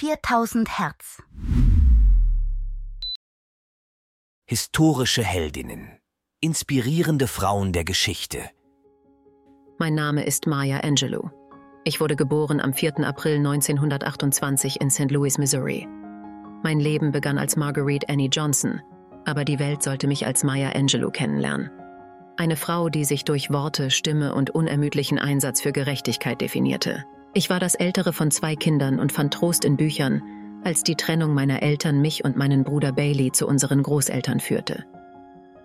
4000 Hertz. Historische Heldinnen. Inspirierende Frauen der Geschichte. Mein Name ist Maya Angelou. Ich wurde geboren am 4. April 1928 in St. Louis, Missouri. Mein Leben begann als Marguerite Annie Johnson, aber die Welt sollte mich als Maya Angelou kennenlernen. Eine Frau, die sich durch Worte, Stimme und unermüdlichen Einsatz für Gerechtigkeit definierte. Ich war das ältere von zwei Kindern und fand Trost in Büchern, als die Trennung meiner Eltern mich und meinen Bruder Bailey zu unseren Großeltern führte.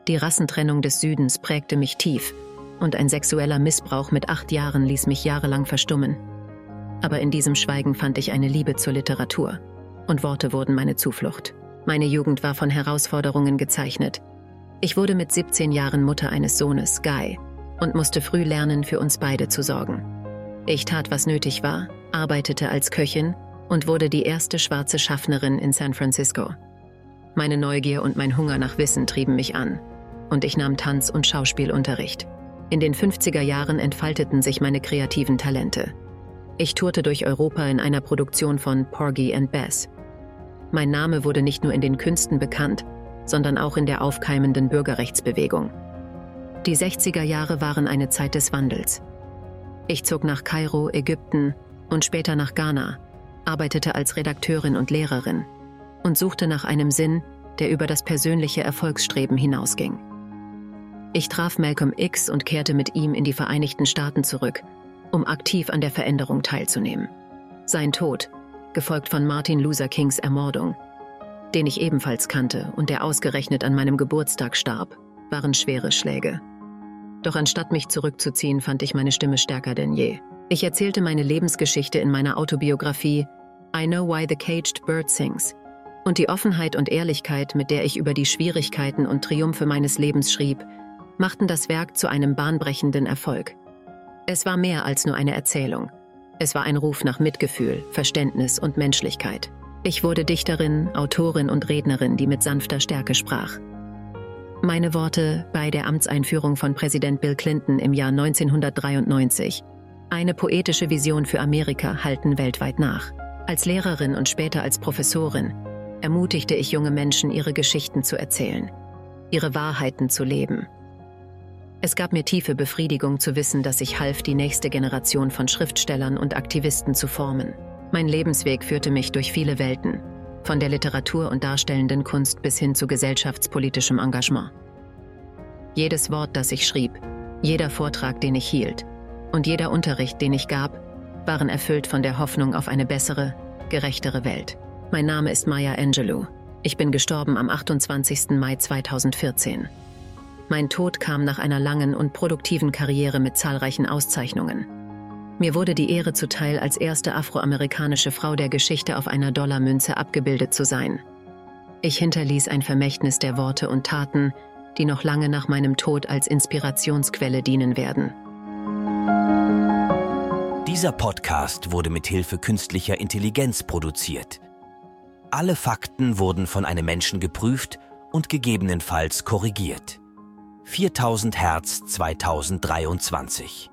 Die Rassentrennung des Südens prägte mich tief und ein sexueller Missbrauch mit acht Jahren ließ mich jahrelang verstummen. Aber in diesem Schweigen fand ich eine Liebe zur Literatur und Worte wurden meine Zuflucht. Meine Jugend war von Herausforderungen gezeichnet. Ich wurde mit 17 Jahren Mutter eines Sohnes, Guy, und musste früh lernen, für uns beide zu sorgen. Ich tat, was nötig war, arbeitete als Köchin und wurde die erste schwarze Schaffnerin in San Francisco. Meine Neugier und mein Hunger nach Wissen trieben mich an, und ich nahm Tanz- und Schauspielunterricht. In den 50er Jahren entfalteten sich meine kreativen Talente. Ich tourte durch Europa in einer Produktion von Porgy and Bess. Mein Name wurde nicht nur in den Künsten bekannt, sondern auch in der aufkeimenden Bürgerrechtsbewegung. Die 60er Jahre waren eine Zeit des Wandels. Ich zog nach Kairo, Ägypten und später nach Ghana, arbeitete als Redakteurin und Lehrerin und suchte nach einem Sinn, der über das persönliche Erfolgsstreben hinausging. Ich traf Malcolm X und kehrte mit ihm in die Vereinigten Staaten zurück, um aktiv an der Veränderung teilzunehmen. Sein Tod, gefolgt von Martin Luther Kings Ermordung, den ich ebenfalls kannte und der ausgerechnet an meinem Geburtstag starb, waren schwere Schläge. Doch anstatt mich zurückzuziehen, fand ich meine Stimme stärker denn je. Ich erzählte meine Lebensgeschichte in meiner Autobiografie I Know Why the Caged Bird Sings und die Offenheit und Ehrlichkeit, mit der ich über die Schwierigkeiten und Triumphe meines Lebens schrieb, machten das Werk zu einem bahnbrechenden Erfolg. Es war mehr als nur eine Erzählung. Es war ein Ruf nach Mitgefühl, Verständnis und Menschlichkeit. Ich wurde Dichterin, Autorin und Rednerin, die mit sanfter Stärke sprach. Meine Worte bei der Amtseinführung von Präsident Bill Clinton im Jahr 1993, eine poetische Vision für Amerika, halten weltweit nach. Als Lehrerin und später als Professorin ermutigte ich junge Menschen, ihre Geschichten zu erzählen, ihre Wahrheiten zu leben es gab mir tiefe Befriedigung zu wissen, dass ich half, die nächste Generation von Schriftstellern und Aktivisten zu formen. Mein Lebensweg führte mich durch viele Welten, von der Literatur und darstellenden Kunst bis hin zu gesellschaftspolitischem Engagement. Jedes Wort, das ich schrieb, jeder Vortrag, den ich hielt und jeder Unterricht, den ich gab, waren erfüllt von der Hoffnung auf eine bessere, gerechtere Welt. Mein Name ist Maya Angelou. Ich bin gestorben am 28. Mai 2014. Mein Tod kam nach einer langen und produktiven Karriere mit zahlreichen Auszeichnungen. Mir wurde die Ehre zuteil, als erste afroamerikanische Frau der Geschichte auf einer Dollarmünze abgebildet zu sein. Ich hinterließ ein Vermächtnis der Worte und Taten, die noch lange nach meinem Tod als Inspirationsquelle dienen werden. Dieser Podcast wurde mit Hilfe künstlicher Intelligenz produziert. Alle Fakten wurden von einem Menschen geprüft und gegebenenfalls korrigiert. 4000 Hertz 2023